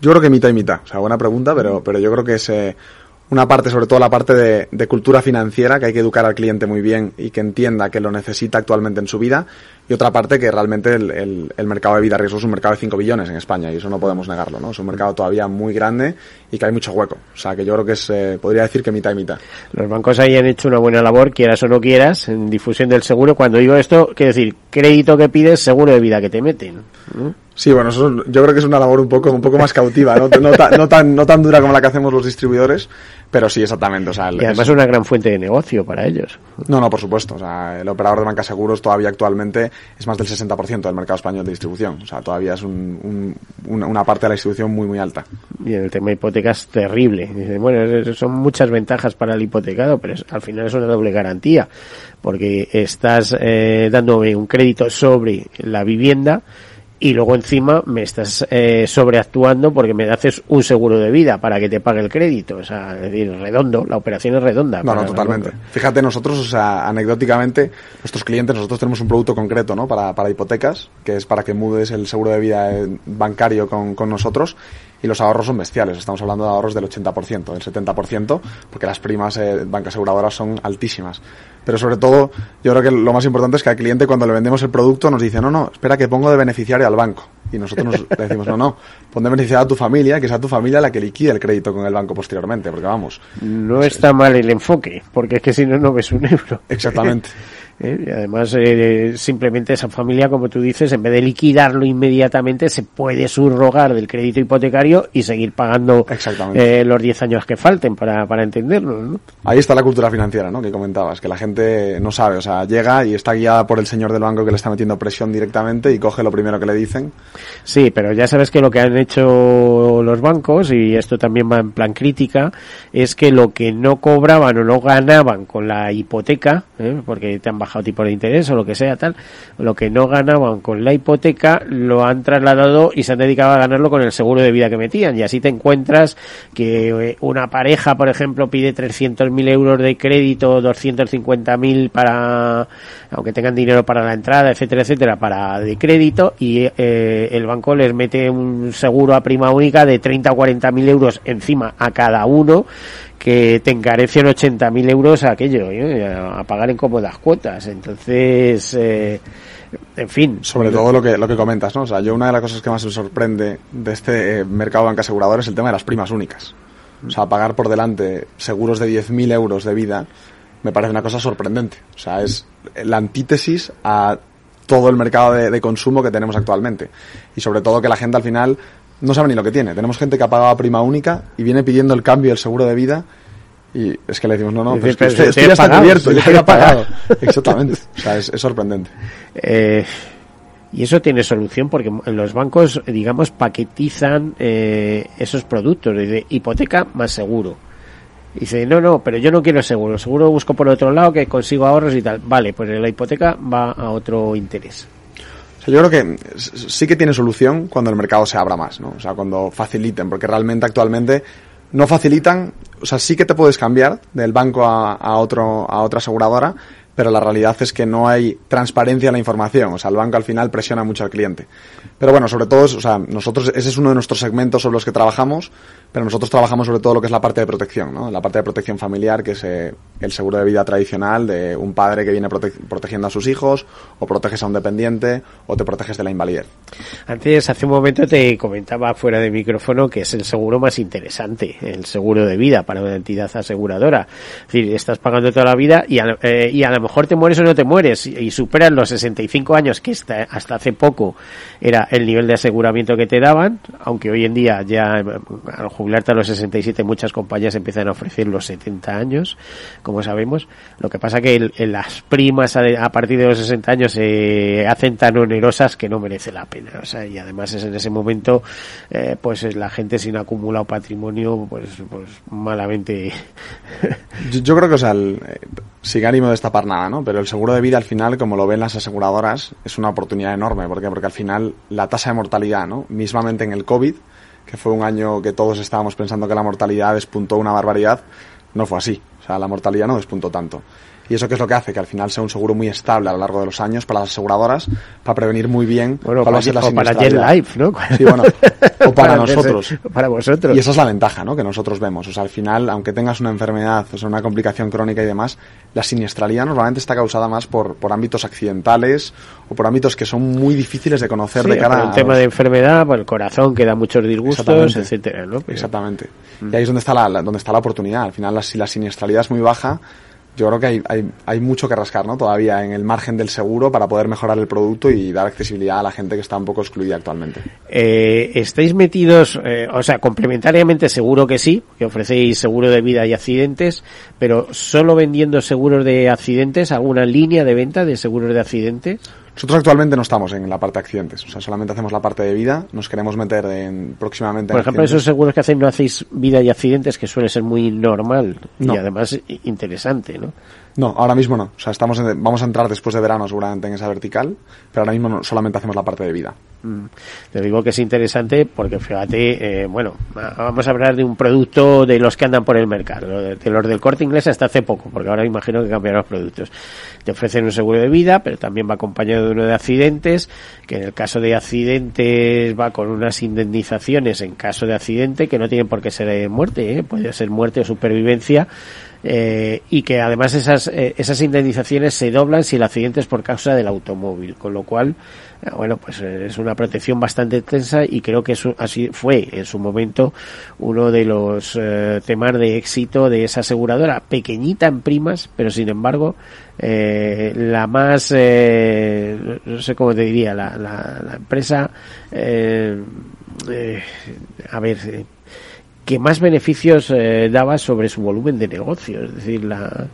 Yo creo que mitad y mitad. O sea, buena pregunta, pero, pero yo creo que es eh, una parte, sobre todo la parte de, cultura financiera, que hay que educar al cliente muy bien y que entienda que lo necesita actualmente en su vida. Y otra parte que realmente el, mercado de vida riesgo es un mercado de 5 billones en España y eso no podemos negarlo, ¿no? Es un mercado todavía muy grande y que hay mucho hueco. O sea, que yo creo que es, eh, podría decir que mitad y mitad. Los bancos ahí han hecho una buena labor, quieras o no quieras, en difusión del seguro. Cuando digo esto, quiero decir, crédito que pides, seguro de vida que te meten. ¿no? Sí, bueno, eso es- yo creo que es una labor un poco, un poco más cautiva, ¿no? No, ta- no tan, no tan dura como la que hacemos los distribuidores, pero sí, exactamente. O sea, el- Y además es una gran fuente de negocio para ellos. No, no, por supuesto. O sea, el operador de banca seguros todavía actualmente es más del 60% del mercado español de distribución. O sea, todavía es un, un, una, una, parte de la distribución muy, muy alta. Y el tema de hipotecas terrible. Bueno, son muchas ventajas para el hipotecado, pero es, al final es una doble garantía, porque estás eh, dándome un crédito sobre la vivienda y luego encima me estás eh, sobreactuando porque me haces un seguro de vida para que te pague el crédito. O sea, es decir, redondo, la operación es redonda. No, no, totalmente. Fíjate, nosotros, o sea, anecdóticamente, nuestros clientes, nosotros tenemos un producto concreto, ¿no? Para, para hipotecas, que es para que mudes el seguro de vida bancario con, con nosotros y los ahorros son bestiales. Estamos hablando de ahorros del 80%, del 70%, porque las primas eh, bancas aseguradoras son altísimas. Pero sobre todo, yo creo que lo más importante es que al cliente cuando le vendemos el producto nos dice, no, no, espera que pongo de beneficiario al banco. Y nosotros nos le decimos, no, no, pon de beneficiario a tu familia, que sea tu familia la que liquide el crédito con el banco posteriormente, porque vamos. No está mal el enfoque, porque es que si no, no ves un euro. Exactamente. ¿eh? Y además, eh, simplemente esa familia, como tú dices, en vez de liquidarlo inmediatamente, se puede subrogar del crédito hipotecario y seguir pagando eh, los 10 años que falten para, para entenderlo. ¿no? Ahí está la cultura financiera, ¿no? Que comentabas, que la gente no sabe, o sea, llega y está guiada por el señor del banco que le está metiendo presión directamente y coge lo primero que le dicen. Sí, pero ya sabes que lo que han hecho los bancos, y esto también va en plan crítica, es que lo que no cobraban o no ganaban con la hipoteca, ¿eh? porque te han bajado tipo de interés o lo que sea, tal, lo que no ganaban con la hipoteca lo han trasladado y se han dedicado a ganarlo con el seguro de vida que metían. Y así te encuentras que eh, una pareja, por ejemplo, pide 300.000 euros de crédito, 250.000 para, aunque tengan dinero para la entrada, etcétera, etcétera, para de crédito y eh, el banco les mete un seguro a prima única de 30 o 40.000 euros encima a cada uno que te encarecen 80.000 euros a aquello, ¿eh? a pagar en cómodas cuotas. Entonces, eh, en fin. Sobre todo lo que, lo que comentas, ¿no? O sea, yo una de las cosas que más me sorprende de este eh, mercado banca asegurador es el tema de las primas únicas. O sea, pagar por delante seguros de 10.000 euros de vida me parece una cosa sorprendente. O sea, es la antítesis a todo el mercado de, de consumo que tenemos actualmente. Y sobre todo que la gente al final no sabe ni lo que tiene. Tenemos gente que ha pagado prima única y viene pidiendo el cambio del seguro de vida y es que le decimos, no, no, pero es que usted, ya está cubierto, ya ha pagado. Exactamente. O sea, es, es sorprendente. Eh, y eso tiene solución porque los bancos, digamos, paquetizan eh, esos productos. de hipoteca más seguro. Y dice, no, no, pero yo no quiero seguro. Seguro busco por otro lado que consigo ahorros y tal. Vale, pues la hipoteca va a otro interés. Yo creo que sí que tiene solución cuando el mercado se abra más, ¿no? O sea, cuando faciliten, porque realmente actualmente no facilitan, o sea, sí que te puedes cambiar del banco a, a otro, a otra aseguradora, pero la realidad es que no hay transparencia en la información. O sea, el banco al final presiona mucho al cliente. Pero bueno, sobre todo, o sea, nosotros, ese es uno de nuestros segmentos sobre los que trabajamos, pero nosotros trabajamos sobre todo lo que es la parte de protección, ¿no? La parte de protección familiar, que es eh, el seguro de vida tradicional de un padre que viene prote protegiendo a sus hijos, o proteges a un dependiente, o te proteges de la invalidez. Antes, hace un momento te comentaba fuera de micrófono que es el seguro más interesante, el seguro de vida para una entidad aseguradora. Es decir, estás pagando toda la vida y a, eh, y a lo mejor te mueres o no te mueres y, y superas los 65 años que hasta, hasta hace poco era el nivel de aseguramiento que te daban, aunque hoy en día ya al jubilarte a los 67 muchas compañías empiezan a ofrecer los 70 años, como sabemos. Lo que pasa que el, las primas a, a, partir de los 60 años se hacen tan onerosas que no merece la pena. O sea, y además es en ese momento, eh, pues es la gente sin acumulado patrimonio, pues, pues malamente. yo, creo que, o sea, el, sin ánimo de destapar nada, ¿no? Pero el seguro de vida al final, como lo ven las aseguradoras, es una oportunidad enorme. ¿Por qué? Porque al final la tasa de mortalidad, ¿no? Mismamente en el COVID, que fue un año que todos estábamos pensando que la mortalidad despuntó una barbaridad, no fue así. O sea, la mortalidad no despuntó tanto. ¿Y eso qué es lo que hace? Que al final sea un seguro muy estable a lo largo de los años para las aseguradoras, para prevenir muy bien bueno, a ser la para Jet Life, ¿no? Sí, bueno, o para, para nosotros. Para vosotros. Y esa es la ventaja, ¿no? Que nosotros vemos. O sea, al final, aunque tengas una enfermedad, o sea, una complicación crónica y demás, la siniestralidad normalmente está causada más por, por ámbitos accidentales o por ámbitos que son muy difíciles de conocer sí, de cara a... el tema de enfermedad, por el corazón que da muchos disgustos, etcétera, ¿no? Exactamente. Mm. Y ahí es donde está la, la, donde está la oportunidad. Al final, la, si la siniestralidad es muy baja, yo creo que hay, hay, hay, mucho que rascar ¿no? todavía en el margen del seguro para poder mejorar el producto y dar accesibilidad a la gente que está un poco excluida actualmente. Eh, ¿Estáis metidos, eh, o sea, complementariamente seguro que sí, que ofrecéis seguro de vida y accidentes, pero solo vendiendo seguros de accidentes, alguna línea de venta de seguros de accidentes? Nosotros actualmente no estamos en la parte de accidentes, o sea, solamente hacemos la parte de vida, nos queremos meter en, próximamente Por en ejemplo, accidentes. esos seguros que hacéis no hacéis vida y accidentes, que suele ser muy normal No. y además interesante, ¿no? No, ahora mismo no. O sea, estamos en- vamos a entrar después de verano seguramente en esa vertical, pero ahora mismo no- solamente hacemos la parte de vida. Mm. Te digo que es interesante porque fíjate, eh, bueno, va- vamos a hablar de un producto de los que andan por el mercado, de, de los del corte inglés hasta hace poco, porque ahora imagino que cambiarán los productos. Te ofrecen un seguro de vida, pero también va acompañado de uno de accidentes, que en el caso de accidentes va con unas indemnizaciones en caso de accidente, que no tienen por qué ser eh, muerte, ¿eh? puede ser muerte o supervivencia, eh, y que además esas, eh, esas indemnizaciones se doblan si el accidente es por causa del automóvil, con lo cual, eh, bueno, pues eh, es una protección bastante extensa y creo que eso así fue en su momento uno de los eh, temas de éxito de esa aseguradora, pequeñita en primas, pero sin embargo, eh, la más, eh, no sé cómo te diría, la, la, la empresa, eh, eh, a ver, que más beneficios eh, daba sobre su volumen de negocio, es decir, la,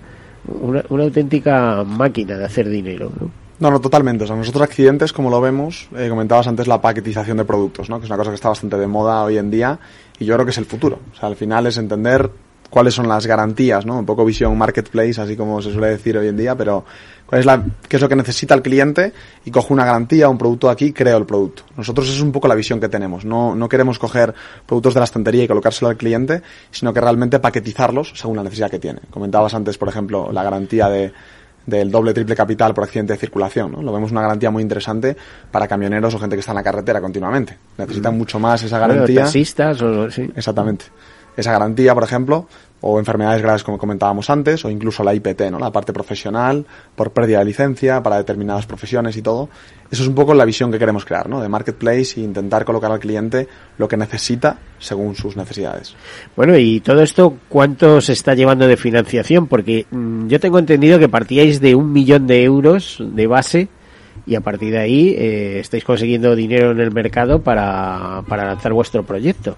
una, una auténtica máquina de hacer dinero. ¿no? No, no, totalmente. O sea, nosotros accidentes, como lo vemos, eh, comentabas antes la paquetización de productos, ¿no? Que es una cosa que está bastante de moda hoy en día y yo creo que es el futuro. O sea, al final es entender cuáles son las garantías, ¿no? Un poco visión marketplace, así como se suele decir hoy en día, pero cuál es la, qué es lo que necesita el cliente y cojo una garantía, un producto aquí, creo el producto. Nosotros es un poco la visión que tenemos. No, no queremos coger productos de la estantería y colocárselo al cliente, sino que realmente paquetizarlos según la necesidad que tiene. Comentabas antes, por ejemplo, la garantía de, del doble triple capital por accidente de circulación. ¿no? Lo vemos una garantía muy interesante para camioneros o gente que está en la carretera continuamente. Necesitan Mm. mucho más esa Bueno, garantía. taxistas o sí. Exactamente. Esa garantía, por ejemplo, o enfermedades graves como comentábamos antes, o incluso la IPT, ¿no? La parte profesional, por pérdida de licencia para determinadas profesiones y todo. Eso es un poco la visión que queremos crear, ¿no? De marketplace e intentar colocar al cliente lo que necesita según sus necesidades. Bueno, y todo esto, ¿cuánto se está llevando de financiación? Porque mm, yo tengo entendido que partíais de un millón de euros de base y a partir de ahí eh, estáis consiguiendo dinero en el mercado para, para lanzar vuestro proyecto.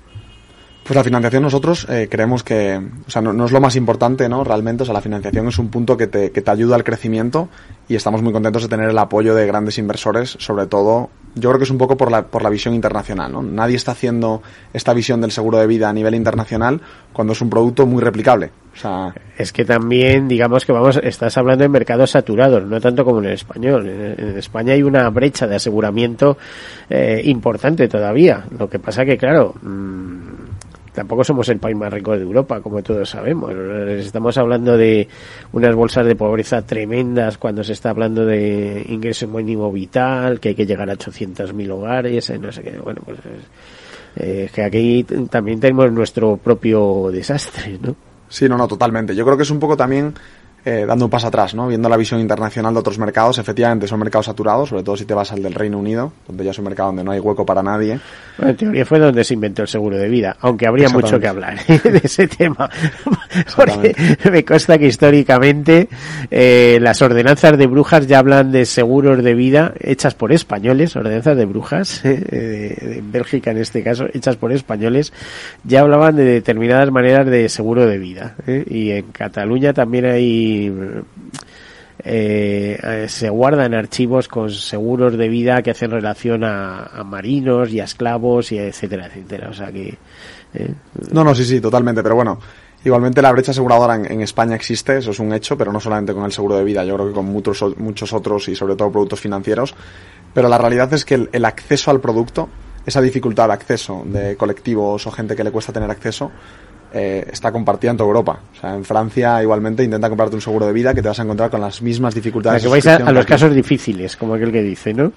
Pues la financiación nosotros eh, creemos que, o sea, no, no es lo más importante, ¿no? Realmente, o sea, la financiación es un punto que te, que te ayuda al crecimiento y estamos muy contentos de tener el apoyo de grandes inversores, sobre todo, yo creo que es un poco por la, por la visión internacional, ¿no? Nadie está haciendo esta visión del seguro de vida a nivel internacional cuando es un producto muy replicable. O sea, Es que también, digamos que vamos, estás hablando de mercados saturados, no tanto como en el español. En, en España hay una brecha de aseguramiento eh, importante todavía. Lo que pasa que, claro, mm, tampoco somos el país más rico de Europa, como todos sabemos. Estamos hablando de unas bolsas de pobreza tremendas cuando se está hablando de ingreso mínimo vital, que hay que llegar a 800.000 hogares, eh, no sé qué. Bueno, pues eh, que aquí también tenemos nuestro propio desastre, ¿no? Sí, no, no, totalmente. Yo creo que es un poco también eh, dando un paso atrás, ¿no? Viendo la visión internacional de otros mercados, efectivamente son mercados saturados, sobre todo si te vas al del Reino Unido, donde ya es un mercado donde no hay hueco para nadie. Bueno, en teoría fue donde se inventó el seguro de vida, aunque habría mucho que hablar de ese tema. Porque me consta que históricamente eh, las ordenanzas de brujas ya hablan de seguros de vida hechas por españoles, ordenanzas de brujas, eh, de, de Bélgica en este caso, hechas por españoles, ya hablaban de determinadas maneras de seguro de vida. ¿eh? Y en Cataluña también hay eh, eh, se guardan archivos con seguros de vida que hacen relación a, marinos y a esclavos y etcétera, etcétera. O sea que eh, No, no, sí, sí, totalmente, pero bueno. Igualmente la brecha aseguradora en, España existe, eso es un hecho, pero no solamente con el seguro de vida, yo creo que con muchos, muchos otros y sobre todo productos financieros. Pero la realidad es que el acceso al producto, esa dificultad de acceso de colectivos o gente que le cuesta tener acceso, eh, está compartida en toda Europa. O sea, en Francia igualmente intenta comprarte un seguro de vida que te vas a encontrar con las mismas o sea, dificultades. que vais a, a los casos difíciles, como aquel que dice, ¿no?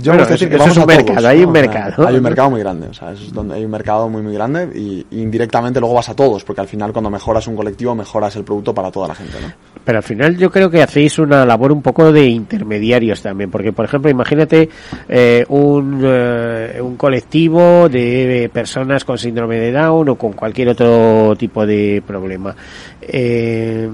Yo Bueno, creo que, vamos es un a todos, mercado, hay un mercado. hay un mercado muy grande, o sea, es donde hay un mercado muy muy grande y, y indirectamente luego vas a todos, porque al final cuando mejoras un colectivo mejoras el producto para toda la gente, ¿no? Pero al final yo creo que hacéis una labor un poco de intermediarios también, porque por ejemplo imagínate eh, un, eh, un colectivo de personas con síndrome de Down o con cualquier otro tipo de problema. Eh,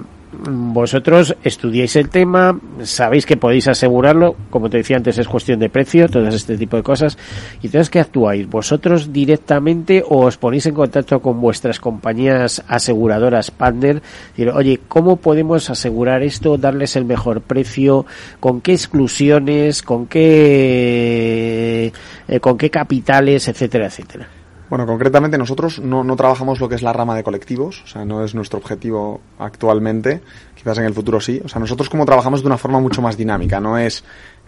vosotros estudiáis el tema, sabéis que podéis asegurarlo, como te decía antes es cuestión de precio, todo este tipo de cosas, y entonces ¿qué actuáis? ¿Vosotros directamente o os ponéis en contacto con vuestras compañías aseguradoras partner? Decir, oye, ¿cómo podemos asegurar esto, darles el mejor precio, con qué exclusiones, con qué, eh, con qué capitales, etcétera, etcétera? Bueno, concretamente nosotros no, no, trabajamos lo que es la rama de colectivos, o sea, no es nuestro objetivo actualmente, quizás en el futuro sí. O sea, nosotros como trabajamos de una forma mucho más dinámica, no es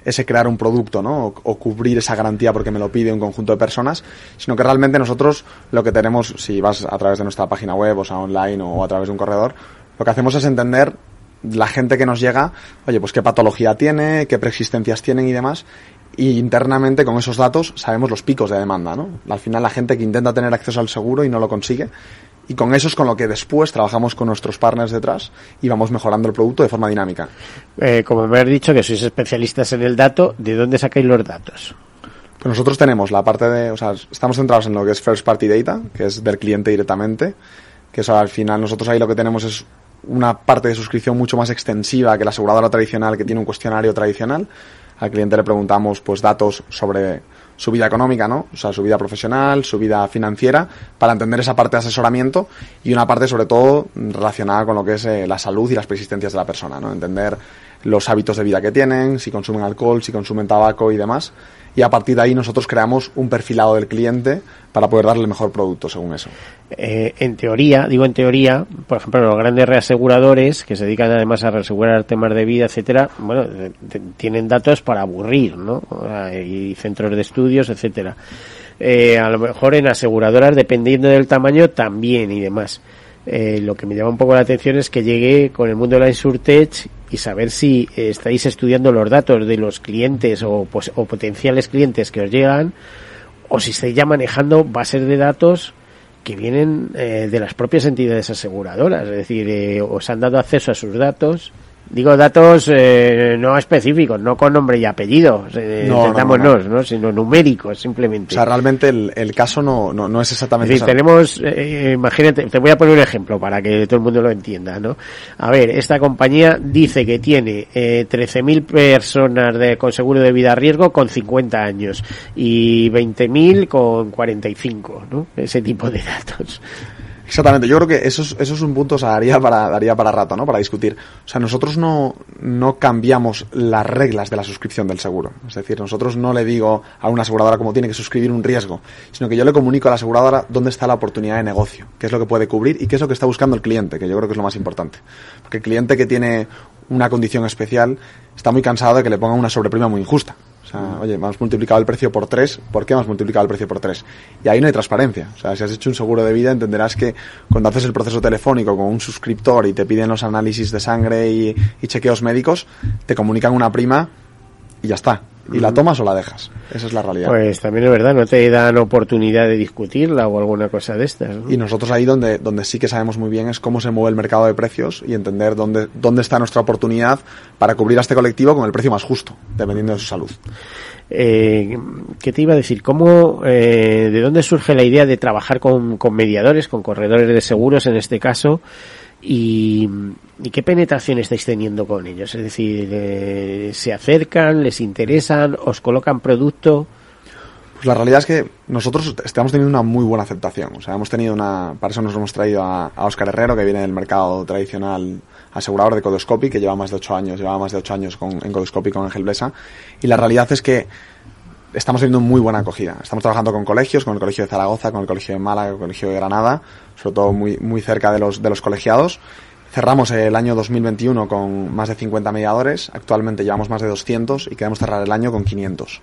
ese crear un producto, ¿no? O, o, cubrir esa garantía porque me lo pide un conjunto de personas, sino que realmente nosotros lo que tenemos, si vas a través de nuestra página web, o sea, online o a través de un corredor, lo que hacemos es entender la gente que nos llega, oye, pues qué patología tiene, qué preexistencias tienen y demás, y internamente con esos datos sabemos los picos de demanda, ¿no? Al final la gente que intenta tener acceso al seguro y no lo consigue y con eso es con lo que después trabajamos con nuestros partners detrás y vamos mejorando el producto de forma dinámica. Eh, como me has dicho que sois especialistas en el dato, ¿de dónde sacáis los datos? Pues nosotros tenemos la parte de, o sea, estamos centrados en lo que es first party data, que es del cliente directamente, que al final nosotros ahí lo que tenemos es una parte de suscripción mucho más extensiva que la aseguradora tradicional que tiene un cuestionario tradicional. Al cliente le preguntamos pues datos sobre su vida económica, ¿no? O sea, su vida profesional, su vida financiera, para entender esa parte de asesoramiento y una parte sobre todo relacionada con lo que es eh, la salud y las persistencias de la persona, ¿no? Entender los hábitos de vida que tienen, si consumen alcohol, si consumen tabaco y demás. Y a partir de ahí nosotros creamos un perfilado del cliente para poder darle el mejor producto según eso. Eh, en teoría, digo en teoría, por ejemplo, los grandes reaseguradores que se dedican además a reasegurar temas de vida, etcétera, bueno, de, tienen datos para aburrir, ¿no? Y centros de estudios, etcétera. Eh, a lo mejor en aseguradoras, dependiendo del tamaño, también y demás. Eh, lo que me llama un poco la atención es que llegue con el mundo de la Insurtech y saber si estáis estudiando los datos de los clientes o, pues, o potenciales clientes que os llegan o si estáis ya manejando bases de datos que vienen eh, de las propias entidades aseguradoras, es decir, eh, os han dado acceso a sus datos. Digo datos eh, no específicos, no con nombre y apellido, eh, no, no, no, no, sino numéricos simplemente. O sea, realmente el, el caso no, no, no, es exactamente es decir, tenemos, eh, imagínate, te voy a poner un ejemplo para que todo el mundo lo entienda, ¿no? A ver, esta compañía dice que tiene eh, 13.000 personas de, con seguro de vida a riesgo con 50 años y 20.000 con 45, ¿no? Ese tipo de datos. Exactamente, yo creo que eso es, un punto, o daría para, daría para rato, ¿no? Para discutir. O sea, nosotros no, no cambiamos las reglas de la suscripción del seguro. Es decir, nosotros no le digo a una aseguradora cómo tiene que suscribir un riesgo, sino que yo le comunico a la aseguradora dónde está la oportunidad de negocio, qué es lo que puede cubrir y qué es lo que está buscando el cliente, que yo creo que es lo más importante. Porque el cliente que tiene una condición especial está muy cansado de que le pongan una sobreprima muy injusta. O sea, oye, has multiplicado el precio por tres, ¿por qué has multiplicado el precio por tres? Y ahí no hay transparencia. O sea, si has hecho un seguro de vida, entenderás que cuando haces el proceso telefónico con un suscriptor y te piden los análisis de sangre y, y chequeos médicos, te comunican una prima y ya está. Y la tomas o la dejas. Esa es la realidad. Pues también es verdad, no te dan oportunidad de discutirla o alguna cosa de estas. ¿no? Y nosotros ahí donde, donde sí que sabemos muy bien es cómo se mueve el mercado de precios y entender dónde, dónde está nuestra oportunidad para cubrir a este colectivo con el precio más justo, dependiendo de su salud. Eh, ¿Qué te iba a decir? ¿Cómo, eh, ¿De dónde surge la idea de trabajar con, con mediadores, con corredores de seguros en este caso? Y, qué penetración estáis teniendo con ellos? Es decir, eh, ¿se acercan, les interesan, os colocan producto? Pues la realidad es que nosotros estamos teniendo una muy buena aceptación. O sea, hemos tenido una, para eso nos hemos traído a, Oscar Herrero, que viene del mercado tradicional asegurador de Codoscopy, que lleva más de ocho años, llevaba más de ocho años con, en Codoscopy con Ángel Blesa. Y la realidad es que estamos teniendo muy buena acogida. Estamos trabajando con colegios, con el Colegio de Zaragoza, con el Colegio de Málaga, con el Colegio de Granada, sobre todo muy, muy cerca de los, de los colegiados. Cerramos el año 2021 con más de 50 mediadores, actualmente llevamos más de 200 y queremos cerrar el año con 500.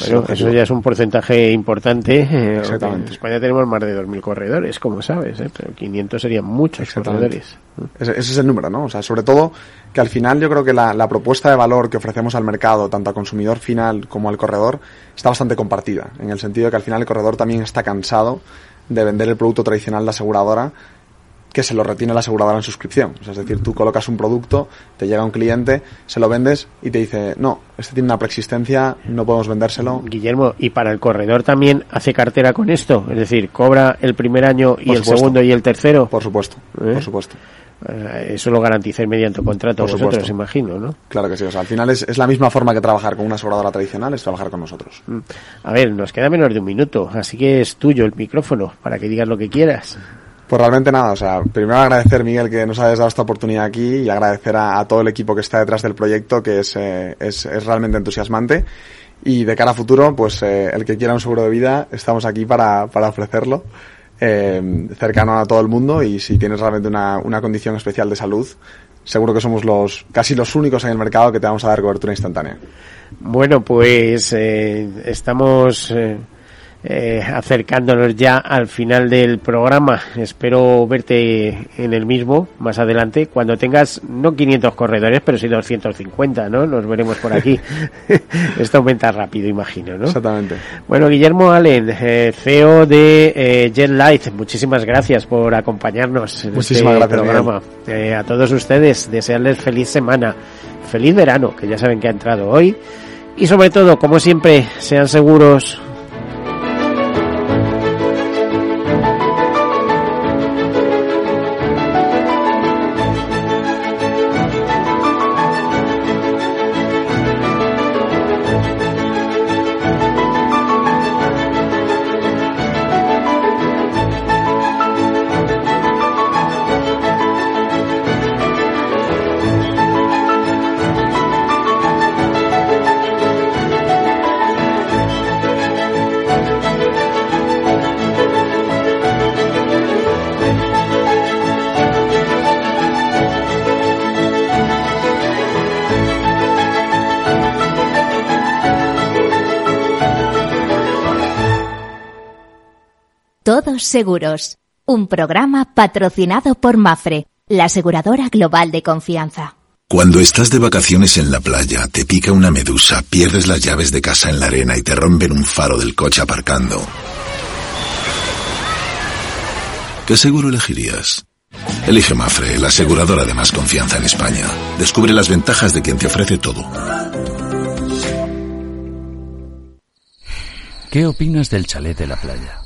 Bueno, eso ya es un porcentaje importante. Eh, Exactamente. En España tenemos más de 2.000 corredores, como sabes, ¿eh? pero 500 serían muchos corredores. Ese, ese, es el número, ¿no? O sea, sobre todo que al final yo creo que la, la, propuesta de valor que ofrecemos al mercado, tanto al consumidor final como al corredor, está bastante compartida, en el sentido de que al final el corredor también está cansado de vender el producto tradicional de la aseguradora que se lo retiene la aseguradora en suscripción. O sea, es decir, tú colocas un producto, te llega un cliente, se lo vendes y te dice, no, este tiene una preexistencia, no podemos vendérselo. Guillermo, ¿y para el corredor también hace cartera con esto? Es decir, ¿cobra el primer año y Por el supuesto. segundo y el tercero? Por supuesto, ¿Eh? por supuesto. Eh, Eso lo garantizáis mediante contrato Por vosotros, supuesto. imagino, ¿no? Claro que sí, o sea, al final es, es la misma forma que trabajar con una aseguradora tradicional, es trabajar con nosotros. Mm. A ver, nos queda menos de un minuto, así que es tuyo el micrófono para que digas lo que quieras. Pues realmente nada, o sea, primero agradecer Miguel que nos hayas dado esta oportunidad aquí y agradecer a, todo el equipo que está detrás del proyecto que es, eh, es, es realmente entusiasmante y de cara a futuro, pues eh, el que quiera un seguro de vida, estamos aquí para, para ofrecerlo eh, cercano a todo el mundo y si tienes realmente una, una condición especial de salud, seguro que somos los casi los únicos en el mercado que te vamos a dar cobertura instantánea. Bueno, pues eh, estamos eh, eh, acercándonos ya al final del programa. Espero verte en el mismo más adelante, cuando tengas no 500 corredores, pero sí 250, ¿no? Nos veremos por aquí. Esto aumenta rápido, imagino, ¿no? Exactamente. Bueno, Guillermo Allen, eh, CEO de eh, Jet Light, muchísimas gracias por acompañarnos en Muchísimas este gracias, programa. Eh, a todos ustedes, desearles feliz semana, feliz verano, que ya saben que ha entrado hoy. Y sobre todo, como siempre, sean seguros. Seguros. Un programa patrocinado por Mafre, la aseguradora global de confianza. Cuando estás de vacaciones en la playa, te pica una medusa, pierdes las llaves de casa en la arena y te rompen un faro del coche aparcando. ¿Qué seguro elegirías? Elige Mafre, la aseguradora de más confianza en España. Descubre las ventajas de quien te ofrece todo. ¿Qué opinas del chalet de la playa?